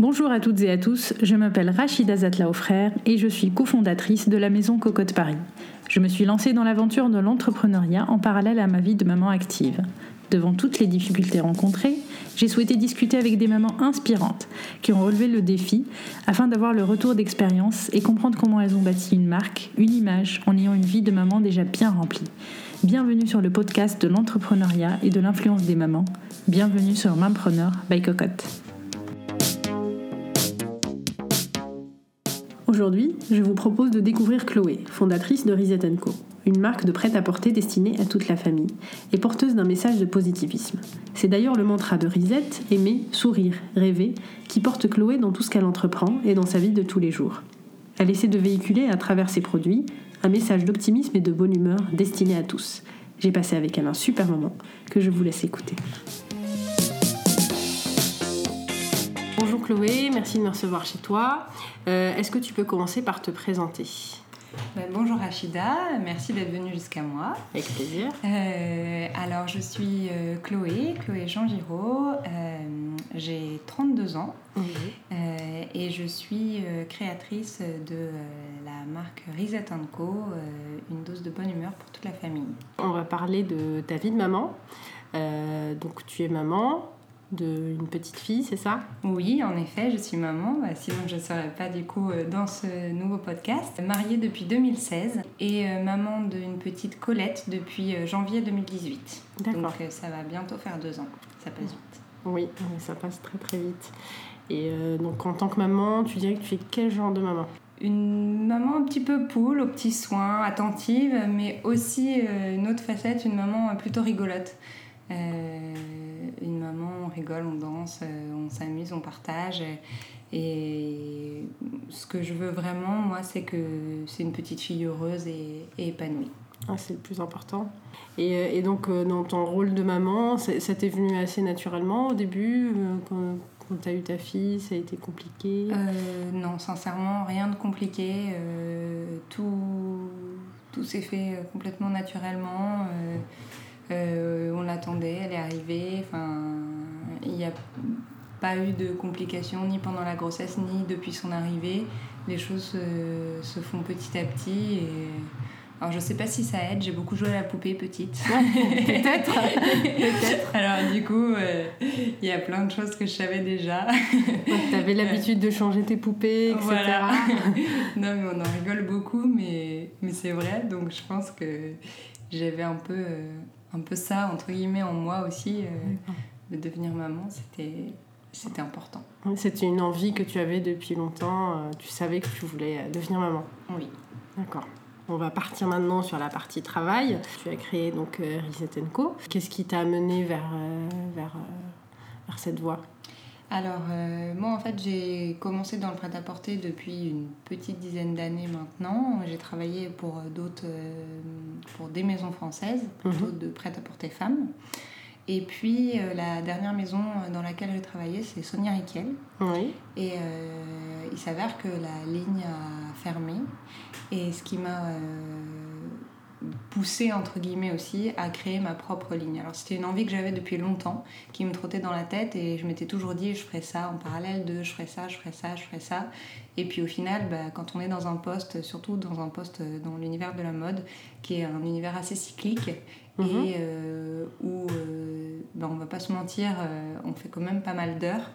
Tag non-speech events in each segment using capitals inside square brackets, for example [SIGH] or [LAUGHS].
Bonjour à toutes et à tous, je m'appelle Rachida Zatla frère et je suis cofondatrice de la maison Cocotte Paris. Je me suis lancée dans l'aventure de l'entrepreneuriat en parallèle à ma vie de maman active. Devant toutes les difficultés rencontrées, j'ai souhaité discuter avec des mamans inspirantes qui ont relevé le défi afin d'avoir le retour d'expérience et comprendre comment elles ont bâti une marque, une image en ayant une vie de maman déjà bien remplie. Bienvenue sur le podcast de l'entrepreneuriat et de l'influence des mamans. Bienvenue sur Mampreneur by Cocotte. Aujourd'hui, je vous propose de découvrir Chloé, fondatrice de Reset Co, une marque de prêt-à-porter destinée à toute la famille et porteuse d'un message de positivisme. C'est d'ailleurs le mantra de Reset, aimer, sourire, rêver, qui porte Chloé dans tout ce qu'elle entreprend et dans sa vie de tous les jours. Elle essaie de véhiculer à travers ses produits un message d'optimisme et de bonne humeur destiné à tous. J'ai passé avec elle un super moment que je vous laisse écouter. Bonjour Chloé, merci de me recevoir chez toi. Euh, est-ce que tu peux commencer par te présenter? Ben, bonjour Rachida, merci d'être venue jusqu'à moi. Avec plaisir. Euh, alors je suis euh, Chloé, Chloé Jean Giraud, j'ai 32 ans et je suis créatrice de la marque Reset Co, une dose de bonne humeur pour toute la famille. On va parler de ta vie de maman. donc tu es maman, d'une petite fille, c'est ça? Oui, en effet, je suis maman, bah, sinon je ne serais pas du coup euh, dans ce nouveau podcast. Mariée depuis 2016 et euh, maman d'une petite Colette depuis euh, janvier 2018. Donc ça va bientôt faire deux ans, ça passe vite. Oui, ça passe très très vite. Et donc en tant que maman, tu dirais que tu es quel genre de maman? Une maman un petit peu poule, aux petits soins, attentive, mais aussi une autre facette, une maman plutôt rigolote. Euh, une maman, on rigole, on danse, euh, on s'amuse, on partage. Et ce que je veux vraiment, moi, c'est que c'est une petite fille heureuse et, épanouie. Ah, c'est le plus important. Et, euh, et, donc, dans ton rôle de maman, ça t'est venu assez naturellement au début Quand, quand tu as eu ta fille, ça a été compliqué? Non, sincèrement, rien de compliqué. tout tout s'est fait complètement naturellement. Euh, on l'attendait, elle est arrivée. Enfin, il n'y a pas eu de complications ni pendant la grossesse ni depuis son arrivée. Les choses se, font petit à petit. Et... Alors je sais pas si ça aide, j'ai beaucoup joué à la poupée petite. Peut-être. [LAUGHS] Peut-être. Alors du coup, euh, il y a plein de choses que je savais déjà. tu avais l'habitude de changer tes poupées, etc. [LAUGHS] non mais on en rigole beaucoup, mais, mais c'est vrai. Donc je pense que j'avais un peu euh, un peu ça, entre guillemets, en moi aussi, euh, de devenir maman, c'était c'était important. C'était une envie que tu avais depuis longtemps, euh, tu savais que tu voulais euh, devenir maman. Oui. D'accord. On va partir maintenant sur la partie travail. Tu as créé donc Reset Co. Qu'est-ce qui t'a amené vers, vers, vers cette voie? Alors, euh, moi, en fait, j'ai commencé dans le prêt-à-porter depuis une petite dizaine d'années maintenant. J'ai travaillé pour d'autres, euh, pour des maisons françaises, plutôt mhm. de prêt-à-porter femmes. Et puis, euh, la dernière maison dans laquelle j'ai travaillé, c'est Sonia Riquel. Oui. Et il s'avère que la ligne a fermé. Et ce qui m'a poussé entre guillemets aussi à créer ma propre ligne. Alors c'était une envie que j'avais depuis longtemps, qui me trottait dans la tête et je m'étais toujours dit je ferai ça en parallèle de je ferai ça, je ferai ça, je ferai ça. Et puis au final, bah, quand on est dans un poste, surtout dans un poste dans l'univers de la mode, qui est un univers assez cyclique mhm. et euh, où euh, bah, on va pas se mentir, euh, on fait quand même pas mal d'heures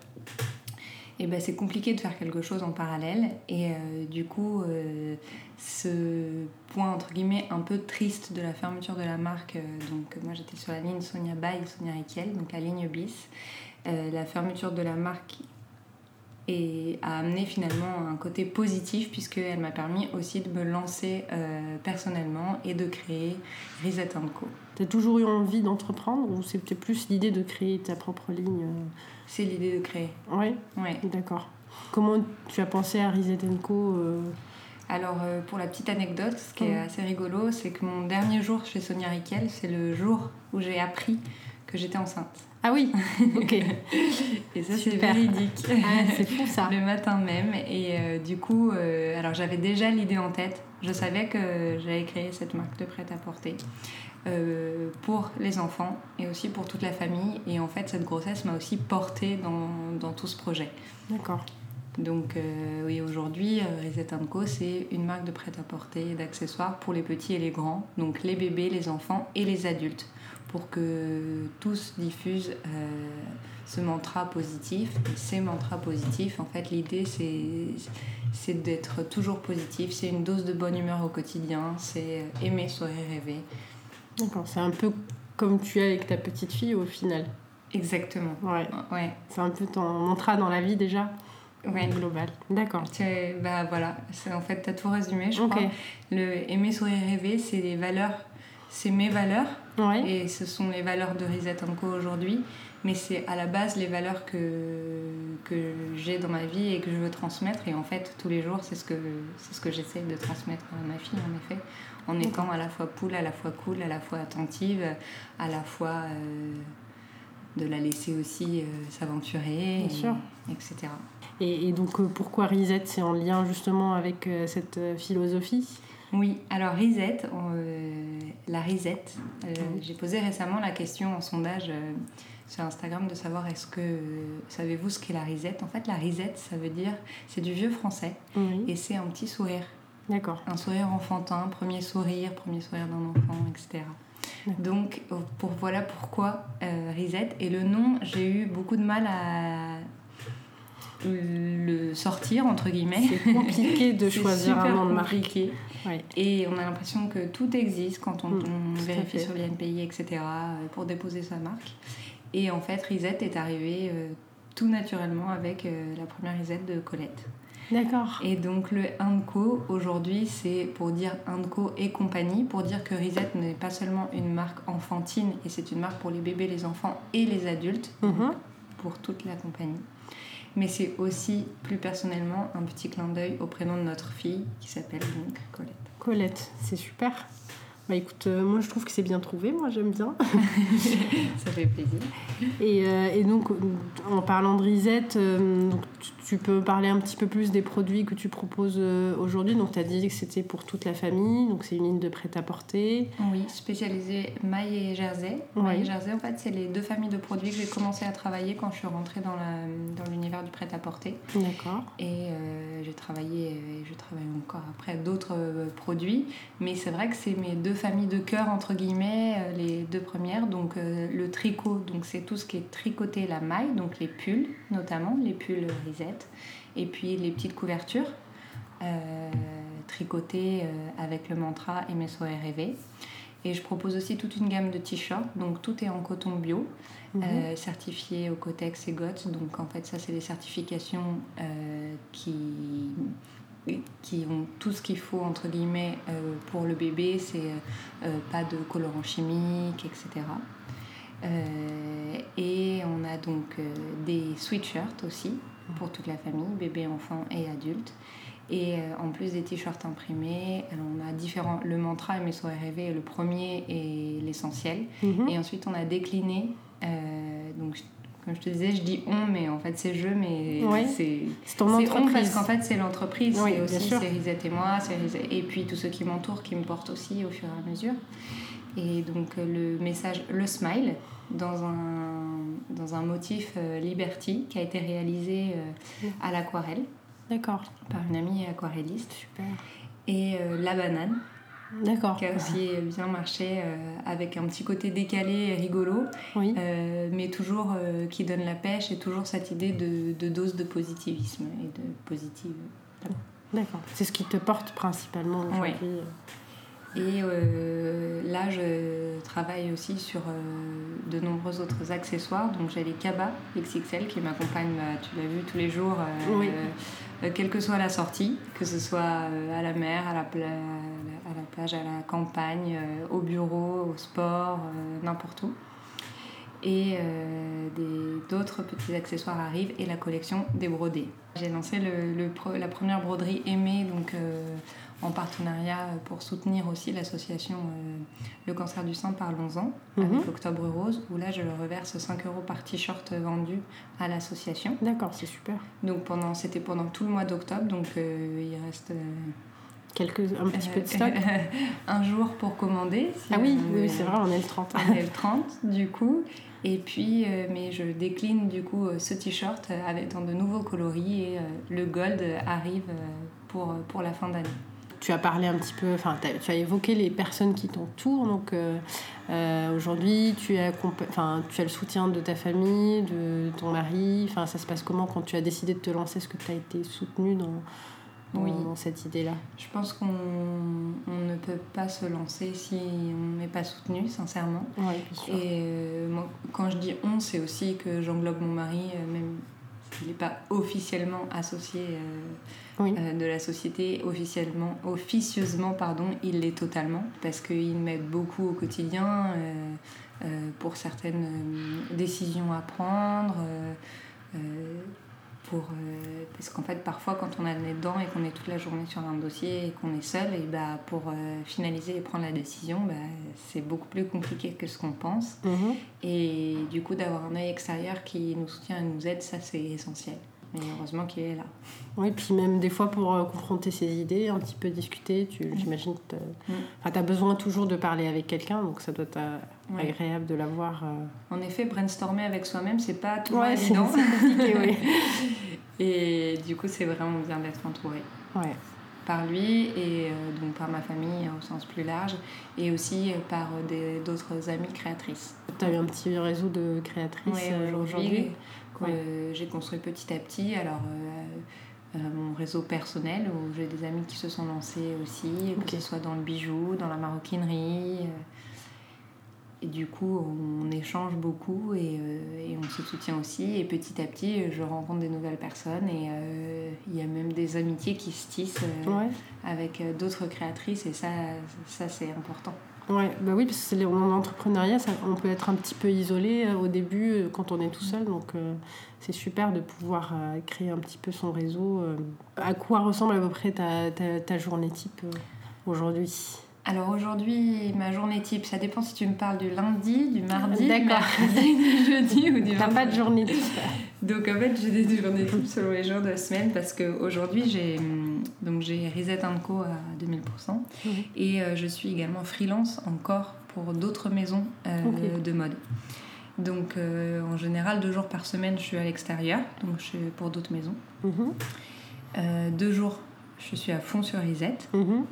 et ben c'est compliqué de faire quelque chose en parallèle. Et euh, du coup, euh, ce point entre guillemets un peu triste de la fermeture de la marque, euh, donc moi j'étais sur la ligne Sonia Bay, Sonia Riquel, donc la ligne bis. la fermeture de la marque a amené finalement un côté positif puisqu'elle m'a permis aussi de me lancer personnellement et de créer Reset Co. Tu as toujours eu envie d'entreprendre ou c'était plus l'idée de créer ta propre ligne c'est l'idée de créer. Oui Ouais. D'accord. Comment tu as pensé à Reset Co euh Alors, euh, pour la petite anecdote, ce qui est assez rigolo, c'est que mon dernier jour chez Sonia Riquel, c'est le jour où j'ai appris que j'étais enceinte. Ah oui, ok. [LAUGHS] et ça, c'est véridique. Ah, c'est fou ça. Le matin même. Et euh, du coup, euh, alors j'avais déjà l'idée en tête. Je savais que j'allais créer cette marque de prêt-à-porter euh, pour les enfants et aussi pour toute la famille. Et en fait, cette grossesse m'a aussi portée dans, dans tout ce projet. D'accord. Donc oui, aujourd'hui, Reset Co, c'est une marque de prêt-à-porter et d'accessoires pour les petits et les grands, donc les bébés, les enfants et les adultes pour que tous diffusent euh, ce mantra positif. ces mantras positifs, en fait, l'idée, c'est d'être toujours positif. C'est une dose de bonne humeur au quotidien. C'est aimer, sourire, rêver. D'accord, c'est un peu comme tu es avec ta petite fille au final. Exactement. Ouais. ouais. C'est un peu ton mantra dans la vie déjà. Ouais. Global. D'accord. Bah voilà, en fait, tu as tout résumé, je crois. Le aimer, sourire, rêver, c'est les valeurs, c'est mes valeurs et ce sont les valeurs de Reset Co aujourd'hui. Mais c'est à la base les valeurs que, que j'ai dans ma vie et que je veux transmettre. Et en fait, tous les jours, c'est ce que, ce que j'essaie de transmettre à ma fille, en effet. En étant à la fois poule, à la fois cool, à la fois attentive, à la fois euh, de la laisser aussi euh, s'aventurer, etc. Et, et donc, euh, pourquoi Reset? C'est en lien justement avec cette philosophie? Oui, alors Risette, euh, la Risette, euh, j'ai posé récemment la question en sondage euh, sur Instagram de savoir est-ce que savez-vous ce qu'est la Risette? En fait, la Risette, ça veut dire, c'est du vieux français et c'est un petit sourire. D'accord. Un sourire enfantin, premier sourire, premier sourire d'un enfant, etc. Donc, pour, voilà pourquoi Risette. Et le nom, j'ai eu beaucoup de mal à le sortir, entre guillemets. C'est compliqué de [LAUGHS] choisir un nom de marque. Et on a l'impression que tout existe quand on, mm, vérifie sur l'INPI, etc., euh, pour déposer sa marque. Et en fait, Risette est arrivée euh, tout naturellement avec euh, la première Risette de Colette. D'accord. Et donc le Indco, aujourd'hui, c'est pour dire Indco et compagnie, pour dire que Risette n'est pas seulement une marque enfantine, et c'est une marque pour les bébés, les enfants et les adultes, mm-hmm. pour toute la compagnie mais c'est aussi plus personnellement un petit clin d'œil au prénom de notre fille qui s'appelle donc Colette. Colette, c'est super. Bah écoute, euh, moi je trouve que c'est bien trouvé, moi j'aime bien. [LAUGHS] ça fait plaisir. Et, euh, et, donc, en parlant de Risette, euh, tu, peux parler un petit peu plus des produits que tu proposes aujourd'hui. Donc, tu as dit que c'était pour toute la famille, donc c'est une ligne de prêt-à-porter. Oui, spécialisée maille et jersey. Maille et jersey, en fait, c'est les deux familles de produits que j'ai commencé à travailler quand je suis rentrée dans, dans l'univers du prêt-à-porter. D'accord. Et j'ai travaillé, et je travaille encore après d'autres produits, mais c'est vrai que c'est mes deux familles de cœur, entre guillemets, euh, les deux premières. Donc euh, le tricot, donc c'est tout ce qui est tricoté la maille, donc les pulls notamment, les pulls et puis les petites couvertures euh, tricotées avec le mantra soirées rêver. Et je propose aussi toute une gamme de t-shirts, donc tout est en coton bio, mhm. certifié au Cotex et GOTS. Donc en fait, ça, c'est des certifications qui qui ont tout ce qu'il faut entre guillemets euh, pour le bébé, c'est euh, euh, pas de colorant chimique, etc. et on a donc des sweatshirts aussi pour toute la famille, bébé, enfant et adulte. Et en plus des t-shirts imprimés, on a différents. Le mantra et mes soirées rêvées, le premier est l'essentiel. Mhm. Et ensuite, on a décliné. donc, comme je te disais, je dis on, mais en fait c'est je, mais c'est ton entreprise. parce qu'en fait c'est l'entreprise, c'est aussi c'est Risette et moi, et puis tous ceux qui m'entourent qui me portent aussi au fur et à mesure. Et donc le message, le smile, dans un, dans un motif euh, Liberty qui a été réalisé euh, à l'aquarelle. D'accord. Par une amie aquarelliste. Super. Et euh, la banane, D'accord. Qui a aussi bien marché euh, avec un petit côté décalé et rigolo, euh, mais toujours qui donne la pêche et toujours cette idée de, de dose de positivisme et de positive. D'accord. C'est ce qui te porte principalement aujourd'hui. Et là, je travaille aussi sur de nombreux autres accessoires. Donc, j'ai les Kaba XXL qui m'accompagnent, bah, tu l'as vu, tous les jours, quelle que soit la sortie, que ce soit à la mer, à la, plage à la plage, à la campagne, euh, au bureau, au sport, euh, n'importe où. et d'autres petits accessoires arrivent et la collection des brodés. J'ai lancé le, la première broderie aimée donc en partenariat pour soutenir aussi l'association Le cancer du sein Parlons-en avec mhm. Octobre Rose où là je reverse 5 euros par t-shirt vendu à l'association. D'accord, c'est super. Donc pendant c'était pendant tout le mois d'octobre donc il reste Quelques, un petit peu de stock [LAUGHS] Un jour pour commander. ah oui, oui c'est vrai, on est le 30. On est le 30 du coup. Et puis, euh, mais je décline du coup euh, ce t-shirt avec dans de nouveaux coloris et euh, le gold arrive pour, pour la fin d'année. Tu as parlé un petit peu, enfin, tu as évoqué les personnes qui t'entourent. Donc, aujourd'hui, tu, as, tu as le soutien de ta famille, de ton mari. Enfin, ça se passe comment quand tu as décidé de te lancer? Est-ce que tu as été soutenue dans, oui. dans cette idée-là? Je pense qu'on ne peut pas se lancer si on n'est pas soutenu, sincèrement. Et euh, quand je dis on, c'est aussi que j'englobe mon mari, euh, même s'il n'est pas officiellement associé euh, de la société, officiellement, officieusement, pardon, il l'est totalement, parce qu'il m'aide beaucoup au quotidien pour certaines décisions à prendre pour, euh, parce qu'en fait, parfois, quand on a le nez dedans et qu'on est toute la journée sur un dossier et qu'on est seul, et bah, pour euh, finaliser et prendre la décision, bah, c'est beaucoup plus compliqué que ce qu'on pense. Mhm. Et du coup, d'avoir un œil extérieur qui nous soutient et nous aide, ça, c'est essentiel. Et heureusement qu'il est là. Oui, puis même des fois pour euh, confronter ses idées, un petit peu discuter, tu, mm. j'imagine que tu as, mm. besoin toujours de parler avec quelqu'un, donc ça doit être euh, agréable de l'avoir. Euh. En effet, brainstormer avec soi-même, c'est pas toujours ouais, évident. [LAUGHS] compliqué, oui. [LAUGHS] Et du coup, c'est vraiment bien d'être entouré. Ouais. Par lui et donc par ma famille au sens plus large et aussi par d'autres amies créatrices. Tu as eu un petit réseau de créatrices aujourd'hui? J'ai construit petit à petit. Alors, euh, euh, mon réseau personnel, où j'ai des amis qui se sont lancés aussi, que ce soit dans le bijou, dans la maroquinerie. Euh, et du coup, on échange beaucoup et, et, on se soutient aussi. Et petit à petit, je rencontre des nouvelles personnes et il y a même des amitiés qui se tissent avec d'autres créatrices et ça, ça c'est important. Ouais, bah oui, parce que en entrepreneuriat, on peut être un petit peu isolé euh, au début euh, quand on est tout seul. Donc, euh, c'est super de pouvoir créer un petit peu son réseau. À quoi ressemble à peu près ta, ta, ta journée type aujourd'hui? Alors aujourd'hui, ma journée type, ça dépend si tu me parles du lundi, du mardi, du mercredi, du jeudi ou du T'as pas de journée type Donc en fait, j'ai des journées type selon les jours de la semaine parce qu'aujourd'hui, j'ai hum, donc j'ai Reset Co à 2000% mhm. et euh, je suis également freelance encore pour d'autres maisons euh, de mode. Donc euh, en général, deux jours par semaine, je suis à l'extérieur, donc je suis pour d'autres maisons. Mhm. deux jours, je suis à fond sur Reset. Mhm.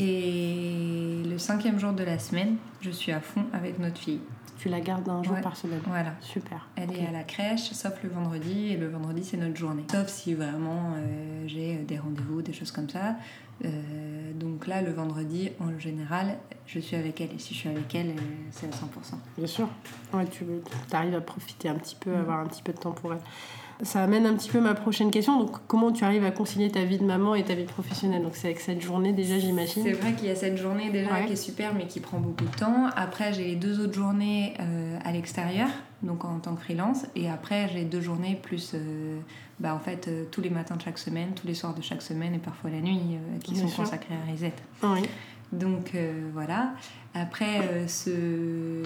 Et le cinquième jour de la semaine, je suis à fond avec notre fille. Tu la gardes un jour par semaine Voilà. Super. Elle est à la crèche, sauf le vendredi, et le vendredi, c'est notre journée. Sauf si vraiment euh, j'ai des rendez-vous, des choses comme ça. Euh, donc là, le vendredi, en général, je suis avec elle. Et si je suis avec elle, euh, c'est à 100%. Bien sûr. Ouais, tu arrives à profiter un petit peu, à mm. avoir un petit peu de temps pour elle ça amène un petit peu ma prochaine question. Donc, comment tu arrives à concilier ta vie de maman et ta vie professionnelle? Donc, c'est avec cette journée déjà, j'imagine. C'est vrai qu'il y a cette journée déjà qui est super, mais qui prend beaucoup de temps. Après, j'ai les deux autres journées euh, à l'extérieur, donc en tant que freelance. Et après, j'ai deux journées plus, euh, bah, en fait, euh, tous les matins de chaque semaine, tous les soirs de chaque semaine et parfois la nuit, qui sont consacrés à Reset. Oui. Donc voilà. Après, euh, ce,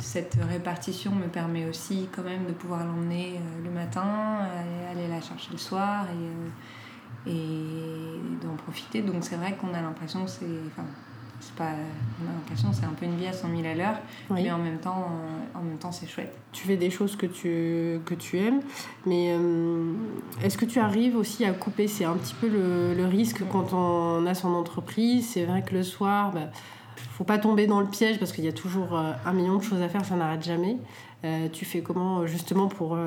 cette répartition me permet aussi quand même de pouvoir l'emmener euh, le matin, aller la chercher le soir et, euh, et d'en profiter. Donc c'est vrai qu'on a l'impression que c'est... Enfin, c'est pas on a l'impression c'est un peu une vie à 100 000 à l'heure mais en même temps en même temps c'est chouette. Tu fais des choses que tu que tu aimes mais est-ce que tu arrives aussi à couper? C'est un petit peu le, le risque quand on a son entreprise. C'est vrai que le soir bah, faut pas tomber dans le piège parce qu'il y a toujours euh, un million de choses à faire, ça n'arrête jamais. Euh, tu fais comment euh, justement pour...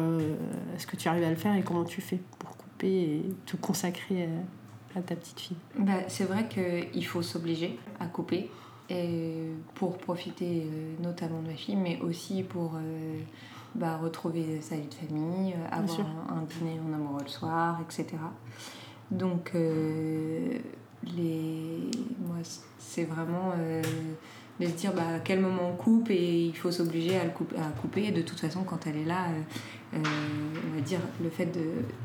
Est-ce que tu arrives à le faire et comment tu fais pour couper et te consacrer à, ta petite fille? Bah, C'est vrai qu'il faut s'obliger à couper et pour profiter notamment de ma fille, mais aussi pour bah, retrouver sa vie de famille, avoir un, dîner en amoureux le soir, etc. Donc les... moi, c'est vraiment euh, de se dire bah, à quel moment on coupe et il faut s'obliger à, le couper, à couper. Et de toute façon, quand elle est là, euh, euh, on va dire le fait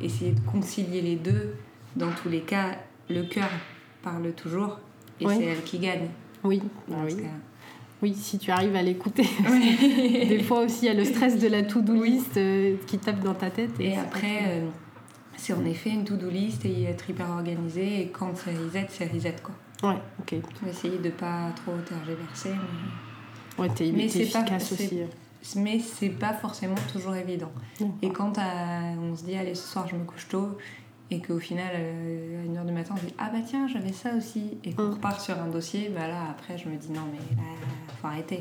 d'essayer de concilier les deux, dans tous les cas, le cœur parle toujours et c'est elle qui gagne. Oui, oui. Oui, si tu arrives à l'écouter. [LAUGHS] Des fois aussi, il y a le stress de la to-do list euh, qui tape dans ta tête. Et après, euh, c'est en effet une to-do list et être hyper organisé. Et quand c'est reset, c'est reset quoi. Ouais, ok. Faut essayer de pas trop tergiverser. Mais... Ouais, t'es pas- efficace c'est- aussi. mais c'est pas forcément toujours évident. Et quand euh, on se dit, allez, ce soir je me couche tôt, et qu'au final, euh, à 1h du matin, on se dit, ah bah tiens, j'avais ça aussi, et qu'on Mm. repart sur un dossier, bah là, après, je me dis, non, mais là, faut arrêter.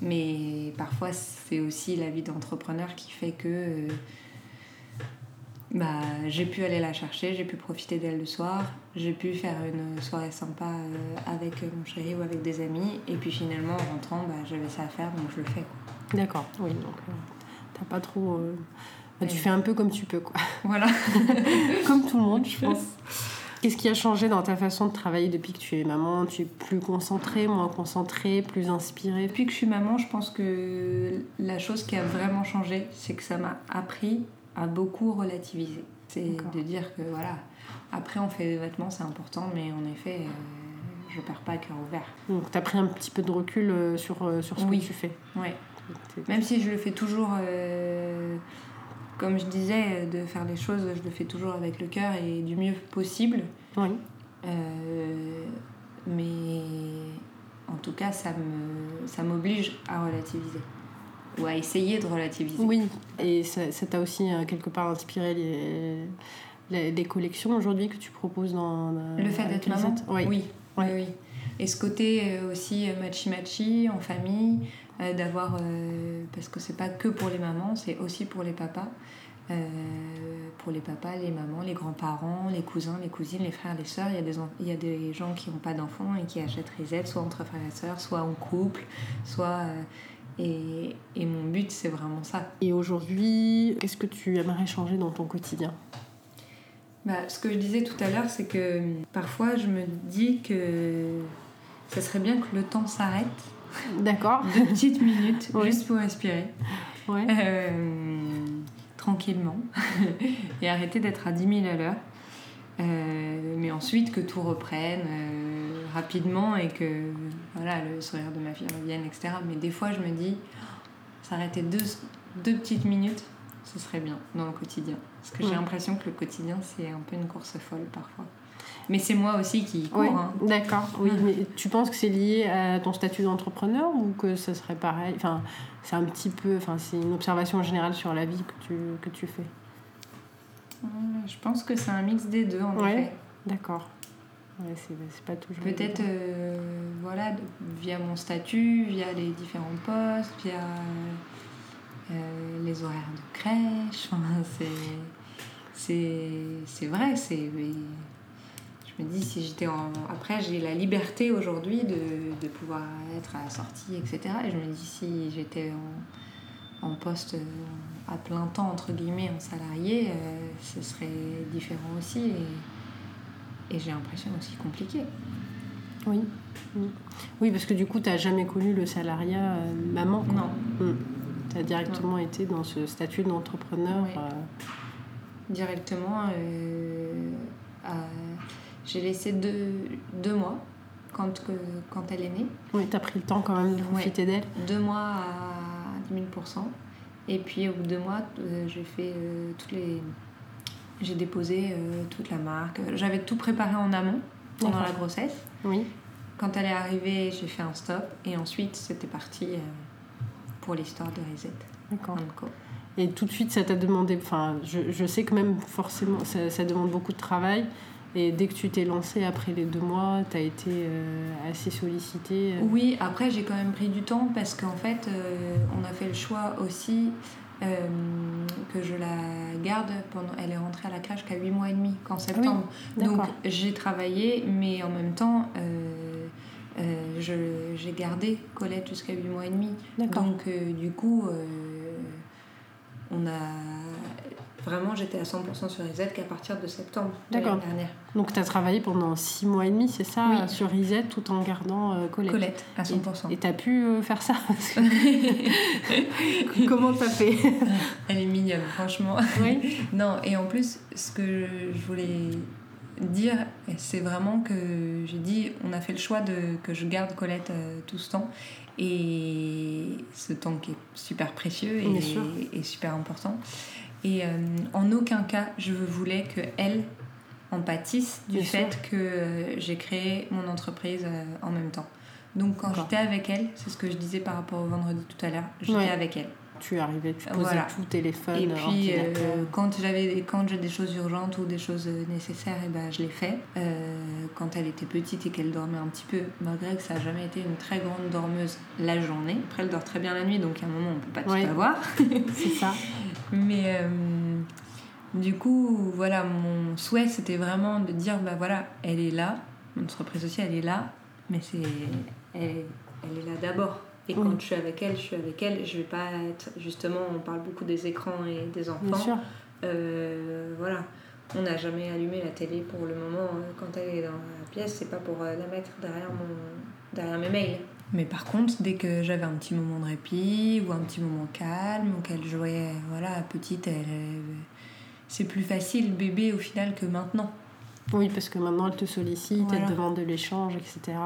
Mais parfois, c'est aussi la vie d'entrepreneur qui fait que euh, bah, j'ai pu aller la chercher, j'ai pu profiter d'elle le soir, j'ai pu faire une soirée sympa euh, avec mon chéri ou avec des amis, et puis finalement, en rentrant, bah, j'avais ça à faire, donc je le fais. D'accord, oui, donc euh, t'as pas trop. euh, bah, tu fais un peu comme tu peux, quoi. [LAUGHS] Voilà. [LAUGHS] comme tout le monde, je pense. Qu'est-ce qui a changé dans ta façon de travailler depuis que tu es maman? Tu es plus concentrée, moins concentrée, plus inspirée? Depuis que je suis maman, je pense que la chose qui a vraiment changé, c'est que ça m'a appris à beaucoup relativiser. C'est de dire que voilà, après on fait des vêtements, c'est important, mais en effet, euh, je pars pas à cœur ouvert. Donc t'as pris un petit peu de recul euh, sur, euh, sur ce Oui. que tu fais. T'es- Même si je le fais toujours, euh, comme je disais, de faire les choses, je le fais toujours avec le cœur et du mieux possible. Oui. Mais en tout cas, ça me ça m'oblige à relativiser ou à essayer de relativiser. Oui, et ça t'a aussi euh, quelque part inspiré les, les, les collections aujourd'hui que tu proposes dans. dans- Le fait d'être maman? Oui. oui. Oui, oui. Et ce côté euh, aussi euh, machi-machi en famille, d'avoir. euh, parce que c'est pas que pour les mamans, c'est aussi pour les papas. Euh, pour les papas, les mamans, les grands-parents, les cousins, les cousines, les frères, les sœurs. Il y a des, il y a des gens qui n'ont pas d'enfants et qui achètent Reset, soit entre frères et sœurs, soit en couple, soit. euh, et, et mon but, c'est vraiment ça. Et aujourd'hui, qu'est-ce que tu aimerais changer dans ton quotidien? Bah, ce que je disais tout à l'heure, c'est que hum, parfois je me dis que ça serait bien que le temps s'arrête, D'accord. deux petites minutes, juste pour respirer, Ouais. euh, tranquillement, [LAUGHS] et arrêter d'être à 10 000 à l'heure. Euh, mais ensuite que tout reprenne euh, rapidement et que voilà, le sourire de ma fille revienne, etc. Mais des fois, je me dis, s'arrêter deux, deux petites minutes, ce serait bien dans le quotidien. Parce que j'ai l'impression que le quotidien, c'est un peu une course folle parfois. Mais c'est moi aussi qui cours. Ouais, hein. d'accord. Oui, mais tu penses que c'est lié à ton statut d'entrepreneur ou que ça serait pareil? Enfin, c'est un petit peu, enfin, c'est une observation générale sur la vie que tu, que tu fais. Euh, Je pense que c'est un mix des deux, en Ouais. effet. D'accord. Ouais, c'est, c'est pas toujours. Peut-être évident. euh, voilà, via mon statut, via les différents postes, via euh, les horaires de crèche. [LAUGHS] Enfin, c'est, c'est, c'est vrai. C'est, je me dis, si j'étais en. Après, j'ai la liberté aujourd'hui de, de pouvoir être à la sortie, etc. Et je me dis, si j'étais en, en poste euh, à plein temps, entre guillemets, en salarié, euh, ce serait différent aussi. Et, et j'ai l'impression aussi compliqué. Oui. Oui, parce que du coup, tu n'as jamais connu le salariat euh, maman. quoi. Non. Tu as directement été dans ce statut d'entrepreneur. Oui. euh, directement. à- J'ai laissé deux, deux mois quand, que, quand elle est née. Oui, tu as pris le temps quand même de profiter d'elle. Deux mois à 10 000%. Et puis au bout de deux mois, euh, j'ai fait euh, toutes les. J'ai déposé euh, toute la marque. J'avais tout préparé en amont pendant la grossesse. Oui. Quand elle est arrivée, j'ai fait un stop. Et ensuite, c'était parti pour l'histoire de Reset. D'accord. Et tout de suite, ça t'a demandé. Enfin, je, je sais que même forcément, ça, ça demande beaucoup de travail. Et dès que tu t'es lancé après les deux mois, tu as été euh, assez sollicité. euh. Oui, après j'ai quand même pris du temps parce qu'en fait euh, on a fait le choix aussi euh, que je la garde pendant. Elle est rentrée à la crèche qu'à 8 mois et demi, qu'en septembre. Donc j'ai travaillé, mais en même temps j'ai gardé Colette jusqu'à 8 mois et demi. Donc du coup on a. vraiment, j'étais à 100% sur Reset qu'à partir de septembre de l'année dernière. Donc tu as travaillé pendant six mois et demi, c'est ça, Oui. sur Reset tout en gardant euh, Colette. Colette, à 100%. Et tu as pu euh, faire ça que- [LAUGHS] Comment t'as fait [LAUGHS] Elle est mignonne, franchement. Oui. [LAUGHS] Non, et en plus, ce que je voulais dire, c'est vraiment que j'ai dit, on a fait le choix de que je garde Colette euh, tout ce temps. Et ce temps qui est super précieux et super important. Et euh, en aucun cas, je voulais que elle en pâtisse du Bien sûr. fait que euh, j'ai créé mon entreprise euh, en même temps. Donc quand j'étais avec elle, c'est ce que je disais par rapport au vendredi tout à l'heure, j'étais Ouais. avec elle. Tu arrivais, tu posais Voilà. tout, téléphone, Et puis, euh, quand j'avais quand j'ai des choses urgentes ou des choses nécessaires, et ben, je les fais. Euh, quand elle était petite et qu'elle dormait un petit peu, malgré que ça n'a jamais été une très grande dormeuse la journée. Après, elle dort très bien la nuit, donc à un moment, on peut pas tout Ouais. avoir. C'est ça. [LAUGHS] Mais euh, du coup, voilà, mon souhait, c'était vraiment de dire, bah voilà, elle est là. Mon entreprise aussi, elle est là. Mais c'est elle, elle est là d'abord. Et quand je suis avec elle, je suis avec elle. Je vais pas être. Justement, on parle beaucoup des écrans et des Bien enfants. sûr. Euh, voilà. On n'a jamais allumé la télé pour le moment. euh, Quand elle est dans la pièce, c'est pas pour la mettre derrière, mon, derrière mes mails. Mais par contre, dès que j'avais un petit moment de répit ou un petit moment calme, ou qu'elle jouait, voilà, petite, elle, euh, c'est plus facile bébé au final que maintenant. Oui, parce que maintenant elle te sollicite, elle te demande de l'échange, etc.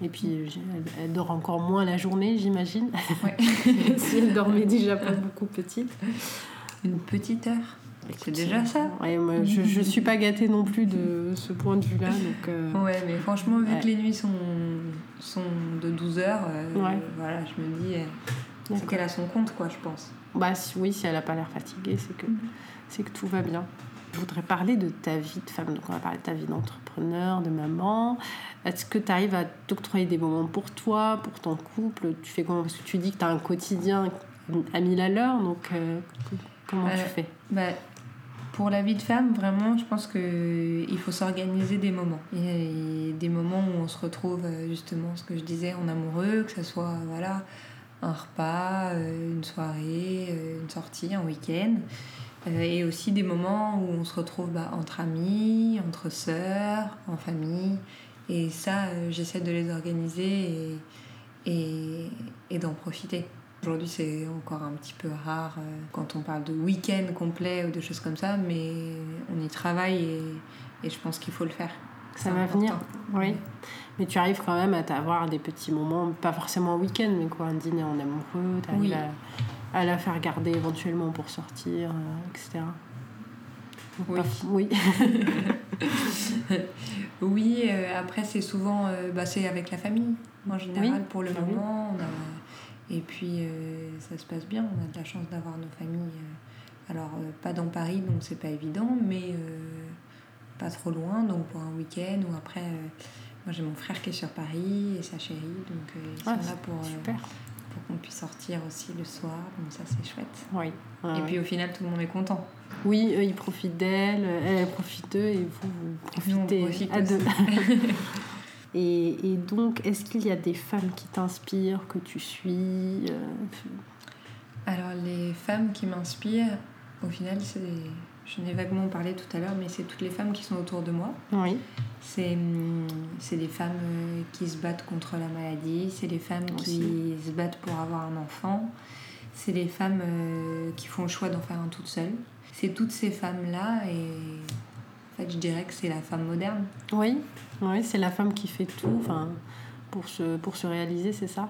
Et puis elle dort encore moins la journée, j'imagine. Ouais. [LAUGHS] si elle dormait déjà pas beaucoup petite. Une petite heure. C'est déjà ça. Ouais, moi, je, je suis pas gâtée non plus de ce point de vue-là. Donc, euh, Ouais, mais franchement, vu Ouais. que les nuits sont, sont de 12 heures, euh, Ouais. voilà, je me dis, euh, c'est qu'elle a son compte, quoi, je pense. Bah si- oui, si elle a pas l'air fatiguée, c'est que, c'est que tout va bien. Je voudrais parler de ta vie de femme. Donc on va parler de ta vie d'entrepreneur, de maman. Est-ce que tu arrives à t'octroyer des moments pour toi, pour ton couple? Tu fais comment? Parce que tu dis que tu as un quotidien à mille à l'heure, donc comment tu fais? Bah, pour la vie de femme, vraiment, je pense qu'il faut s'organiser des moments. Des moments où on se retrouve, euh, justement, ce que je disais, en amoureux, que ce soit voilà, un repas, euh, une soirée, euh, une sortie, un week-end. Et aussi des moments où on se retrouve bah, entre amis, entre sœurs, en famille. Et ça, j'essaie de les organiser et, et d'en profiter. Aujourd'hui, c'est encore un petit peu rare euh, quand on parle de week-end complet ou de choses comme ça, mais on y travaille et, et je pense qu'il faut le faire. Ça va important. venir, oui. Mais tu arrives quand même à t'avoir des petits moments, pas forcément un week-end, mais quoi, un dîner en amoureux, tu arrives Oui. à, à la faire garder éventuellement pour sortir, euh, etc. Oui. oui. [LAUGHS] Oui, euh, après, c'est souvent bah, c'est avec la famille, en général, Oui. pour le Ah moment. on a- Et puis, euh, ça se passe bien. On a de la chance d'avoir nos familles. euh, Alors, euh, pas dans Paris, donc c'est pas évident, mais pas trop loin. Donc, pour un week-end ou après. moi, j'ai mon frère qui est sur Paris et sa chérie, donc ils Ah, sont là pour, Super. pour qu'on puisse sortir aussi le soir, donc ça c'est chouette. Oui. Et ouais. puis au final tout le monde est content. Oui, eux, ils profitent d'elle, elle, elle profite d'eux, et vous, vous Nous, on profitez profite à aussi. deux. [LAUGHS] et, et donc, est-ce qu'il y a des femmes qui t'inspirent, que tu suis euh, Alors les femmes qui m'inspirent, au final c'est, j'en ai vaguement parlé tout à l'heure, mais c'est toutes les femmes qui sont autour de moi. Oui, C'est, hum, c'est des femmes euh, qui se battent contre la maladie, c'est les femmes qui se battent pour avoir un enfant, c'est les femmes euh, qui font le choix d'en faire un toute seule. C'est toutes ces femmes-là et fait je dirais que c'est la femme moderne. oui, oui c'est la femme qui fait tout enfin, pour, se, pour se réaliser, c'est ça?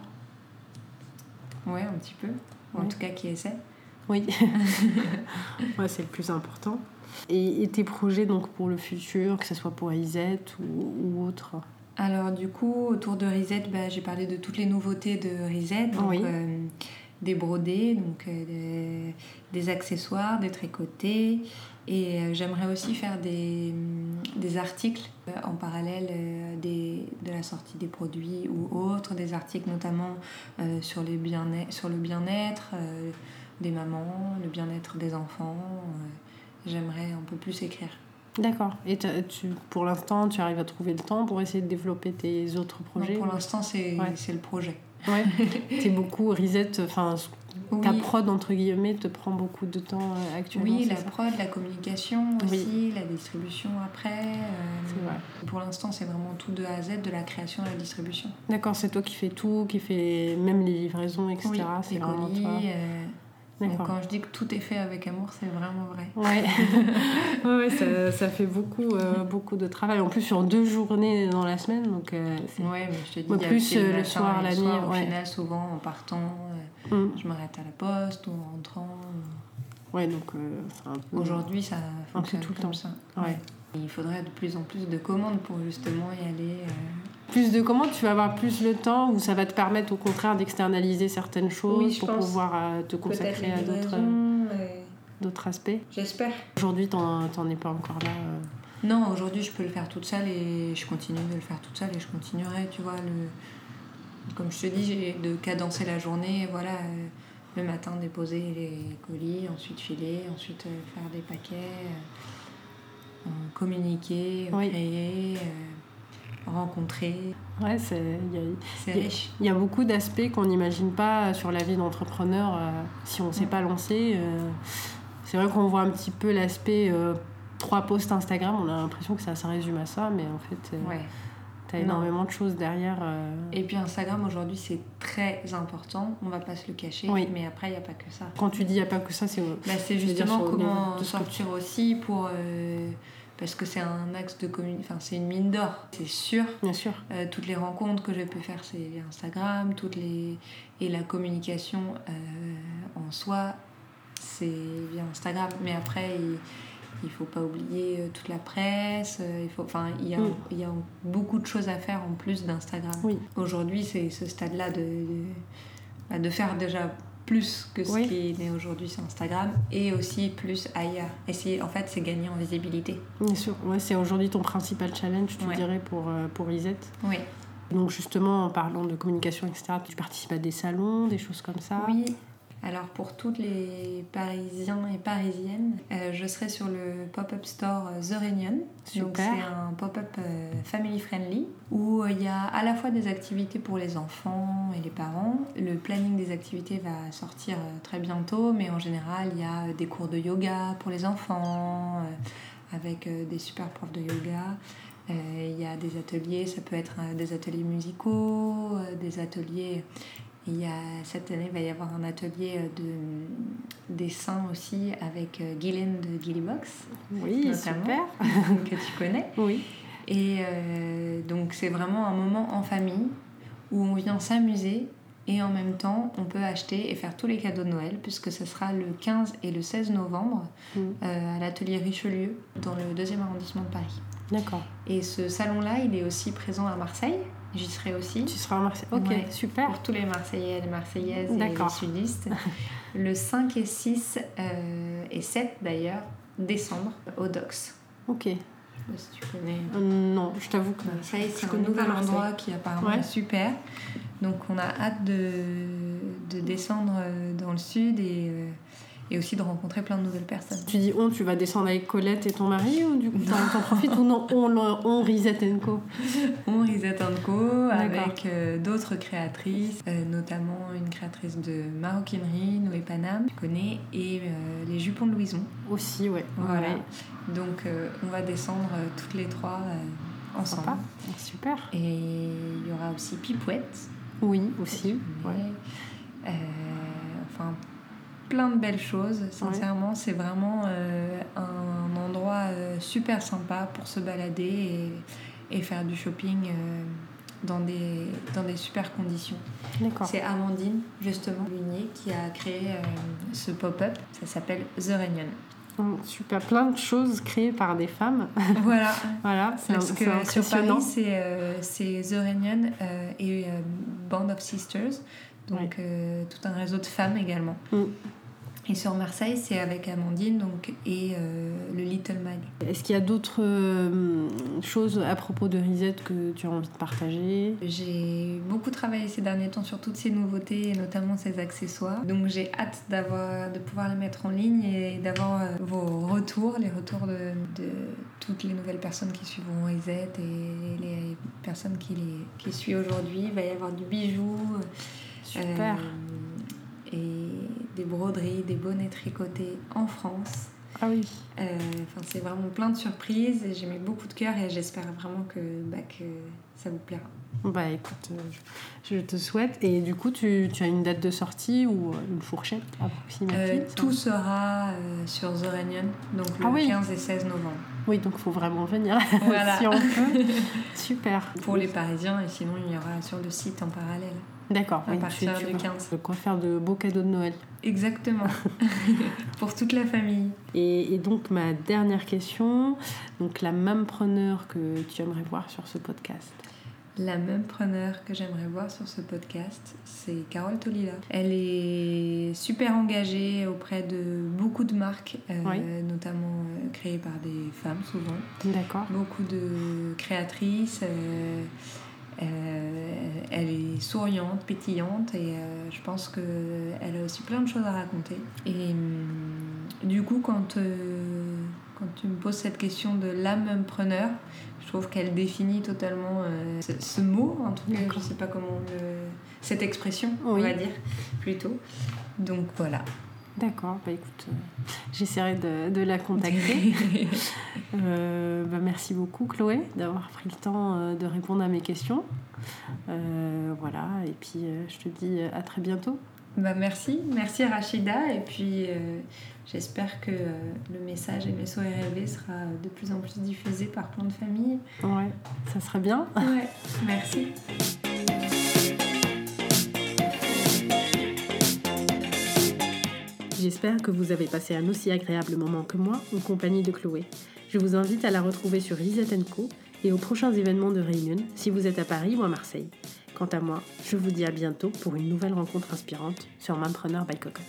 Ouais, un petit peu. Ou en tout cas qui essaie. Oui, [LAUGHS] [LAUGHS] ouais, c'est le plus important. Et, et tes projets donc pour le futur, que ce soit pour Isette ou, ou autre? Alors du coup, autour de Reset, bah, j'ai parlé de toutes les nouveautés de Reset. Donc, Oui. euh, des brodés, donc euh, des, des accessoires, des tricotés. Et euh, j'aimerais aussi faire des, des articles euh, en parallèle des, de la sortie des produits ou autres, des articles notamment sur, les bien sur le bien-être des mamans, le bien-être des enfants. J'aimerais un peu plus écrire. D'accord. Et tu, pour l'instant, tu arrives à trouver le temps pour essayer de développer tes autres projets pour l'instant, c'est Ouais. c'est le projet. Ouais. [LAUGHS] T'es beaucoup reset, enfin, ta prod, entre guillemets, te prend beaucoup de temps euh, actuellement. Oui, la ça prod, la communication aussi, la distribution après. C'est vrai. Pour l'instant, c'est vraiment tout de A à Z, de la création à la distribution. D'accord, c'est toi qui fais tout, qui fait même les livraisons, etc. Oui, c'est les vraiment colis, toi. euh, donc quand je dis que tout est fait avec amour, c'est vraiment vrai. Ouais, [LAUGHS] ouais, ça, ça fait beaucoup, euh, beaucoup de travail. En plus, sur deux journées dans la semaine, donc euh, Ouais, mais je te dis, Ouais, plus, euh, le matin soir, la nuit, soir. Au final, souvent, en partant, euh, Mm. je m'arrête à la poste ou en rentrant. Ouais, donc euh, peu. Aujourd'hui, ça fonctionne tout le temps. ça. Ouais. Il faudrait de plus en plus de commandes pour justement y aller. Plus de commandes, tu vas avoir plus le temps ou ça va te permettre au contraire d'externaliser certaines choses Oui, pour pense. pouvoir euh, te consacrer à d'autres, d'autres aspects? J'espère. Aujourd'hui, t'en es pas encore là. euh? Non, aujourd'hui, je peux le faire toute seule et je continue de le faire toute seule et je continuerai, tu vois. Le... Comme je te dis, j'ai de cadencer la journée, voilà. euh, le matin, déposer les colis, ensuite filer, ensuite euh, faire des paquets, communiquer, Oui. créer, rencontrer. Ouais, c'est. riche. Il y a beaucoup d'aspects qu'on n'imagine pas sur la vie d'entrepreneur euh, si on ne s'est pas lancé. euh, c'est vrai qu'on voit un petit peu l'aspect euh, trois posts Instagram, on a l'impression que ça, ça résume à ça, mais en fait, Ouais. t'as Non. énormément de choses derrière. Et puis Instagram, aujourd'hui, c'est très important. On va pas se le cacher. Oui. Mais après, il n'y a pas que ça. Quand tu dis il n'y a pas que ça, c'est. Bah, c'est justement comment sortir aussi pour. Parce que c'est un axe de communication. Enfin, c'est une mine d'or, c'est sûr. Bien sûr. Euh, toutes les rencontres que j'ai pu faire, c'est via Instagram. Toutes les... Et la communication euh, en soi, c'est via Instagram. Mais après, il il faut pas oublier euh, toute la presse. il, faut... enfin, il, y a, Mm. il y a beaucoup de choses à faire en plus d'Instagram. Oui. Aujourd'hui, c'est ce stade-là de, de, bah, de faire déjà plus que ce Oui. qui est aujourd'hui sur Instagram et aussi plus ailleurs. Et c'est- en fait, c'est gagner en visibilité. Bien sûr. Ouais, c'est aujourd'hui ton principal challenge, tu Ouais. dirais, pour, euh, pour Isette. Oui. Donc, justement, en parlant de communication, etc., tu participes à des salons, des choses comme ça. Oui. Alors pour toutes les Parisiens et Parisiennes, euh, je serai sur le pop-up store euh, The Réunion. Donc c'est un pop-up euh, family friendly où euh, il y a à la fois des activités pour les enfants et les parents. Le planning des activités va sortir très bientôt, mais en général il y a des cours de yoga pour les enfants avec des super profs de yoga. Il y a des ateliers, ça peut être des ateliers musicaux, des ateliers il y a, cette année, il va y avoir un atelier euh, de dessin aussi avec euh, Guylaine de Gillybox, Oui, Notamment. super. [LAUGHS] que tu connais. Oui. Et euh, donc, c'est vraiment un moment en famille où on vient s'amuser et en même temps, on peut acheter et faire tous les cadeaux de Noël, puisque ce sera le 15 et le 16 novembre Mm. euh, à l'atelier Richelieu, dans le deuxième arrondissement de Paris. D'accord. Et ce salon-là, il est aussi présent à Marseille. J'y serai aussi. Tu seras à Marseille. Ok, Ouais. super. Pour tous les Marseillais les Marseillaises et les sudistes. [LAUGHS] le 5 et 6 euh, et 7 d'ailleurs, décembre, au Dox. Ok. Je sais pas si tu connais. Euh, non, je t'avoue que Marseille, c'est un nouvel endroit qui apparemment Ouais. est super. Donc on a hâte de, de descendre euh, dans le sud et, euh, et aussi de rencontrer plein de nouvelles personnes. Tu dis on, tu vas descendre avec Colette et ton mari ou du coup t'en profites ou non [LAUGHS] On, on Reset Co. On Reset Co avec euh, d'autres créatrices, euh, notamment une créatrice de maroquinerie, Noé Panam, tu connais, et euh, les jupons de Louison. Aussi, ouais. Voilà. Ouais. Donc on va descendre toutes les trois ensemble. Sympa. Super. Et il y aura aussi Pipouette. Oui, aussi. Ouais. Enfin, plein de belles choses. Sincèrement, c'est vraiment euh, un endroit euh, super sympa pour se balader et, et faire du shopping euh, dans, des, dans des super conditions. C'est Amandine, justement, Lunier, qui a créé ce pop-up. Ça s'appelle The Réunion. Hum, Super. Plein de choses créées par des femmes. [LAUGHS] voilà. voilà, c'est Parce que sur. Paris, c'est The Réunion et Band of Sisters, donc Ouais. euh, tout un réseau de femmes également. Mm. Et sur Marseille, c'est avec Amandine donc, et euh, le Little Mag. Est-ce qu'il y a d'autres euh, choses à propos de Reset que tu as envie de partager? J'ai beaucoup travaillé ces derniers temps sur toutes ces nouveautés et notamment ces accessoires. Donc j'ai hâte d'avoir, de pouvoir les mettre en ligne et d'avoir euh, vos retours, les retours de, de toutes les nouvelles personnes qui suivront Reset et les personnes qui les qui suivent aujourd'hui. Il va y avoir du bijou. Super. Et des broderies, des bonnets tricotés en France. Ah oui. Euh, c'est vraiment plein de surprises et j'ai mis beaucoup de cœur et j'espère vraiment que, bah, que ça vous plaira. Bah écoute, euh, je te souhaite. Et du coup, tu, tu as une date de sortie ou euh, une fourchette approximative Euh, tout sera euh, sur The Reunion, donc le Ah oui. 15 et 16 novembre. Oui, donc faut vraiment venir [LAUGHS] Voilà. si on peut. [LAUGHS] Super. Pour les Parisiens et sinon il y aura sur le site en parallèle. D'accord. à oui, partir tu, vas- 15. De quoi faire de beaux cadeaux de Noël. Exactement. [LAUGHS] Pour toute la famille. Et, et donc ma dernière question, donc la même preneur que tu aimerais voir sur ce podcast. La même preneur que j'aimerais voir sur ce podcast, c'est Carole Tolila. Elle est super engagée auprès de beaucoup de marques, euh, Oui. notamment euh, créées par des femmes souvent. D'accord. Beaucoup de créatrices. euh, elle est souriante, pétillante et euh, je pense qu'elle a aussi plein de choses à raconter. Et hum, du coup, quand, euh, quand tu me poses cette question de l'âme preneur, je trouve qu'elle définit totalement euh, ce, ce mot, en tout cas, je D'accord. sais pas comment le- cette expression, on va dire, plutôt. Donc voilà. D'accord. Bah écoute, euh, j'essaierai de, de la contacter. [LAUGHS] Euh, bah, merci beaucoup Chloé d'avoir pris le temps euh, de répondre à mes questions. Euh, voilà, et puis je te dis à très bientôt. Bah merci, merci Rachida et puis j'espère que le message et mes souhaits rêvés sera de plus en plus diffusé par plein de familles. Ouais, ça serait bien. Ouais, merci. J'espère que vous avez passé un aussi agréable moment que moi en compagnie de Chloé. Je vous invite à la retrouver sur Lisette Co et aux prochains événements de Réunion si vous êtes à Paris ou à Marseille. Quant à moi, je vous dis à bientôt pour une nouvelle rencontre inspirante sur Manpreneur by Cocotte.